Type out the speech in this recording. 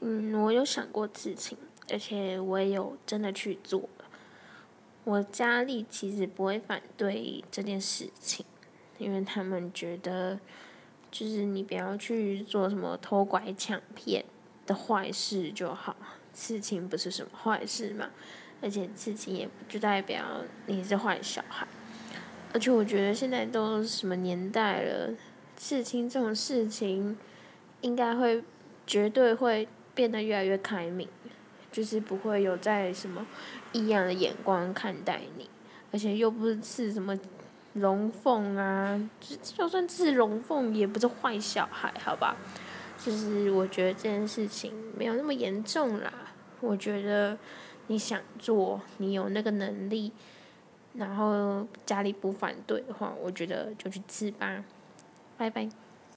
嗯，我有想过刺青，而且我也有真的去做了。我家里其实不会反对这件事情，因为他们觉得，就是你不要去做什么偷拐抢骗的坏事就好。刺青不是什么坏事嘛，而且刺青也不就代表你是坏小孩。而且我觉得现在都什么年代了，刺青这种事情应该会绝对会变得越来越开明，就是不会有在什么异样的眼光看待你，而且又不是刺什么龙凤啊，就就算刺龙凤也不是坏小孩，好吧？就是我觉得这件事情没有那么严重啦。我觉得你想做，你有那个能力，然后家里不反对的话，我觉得就去刺吧。拜拜。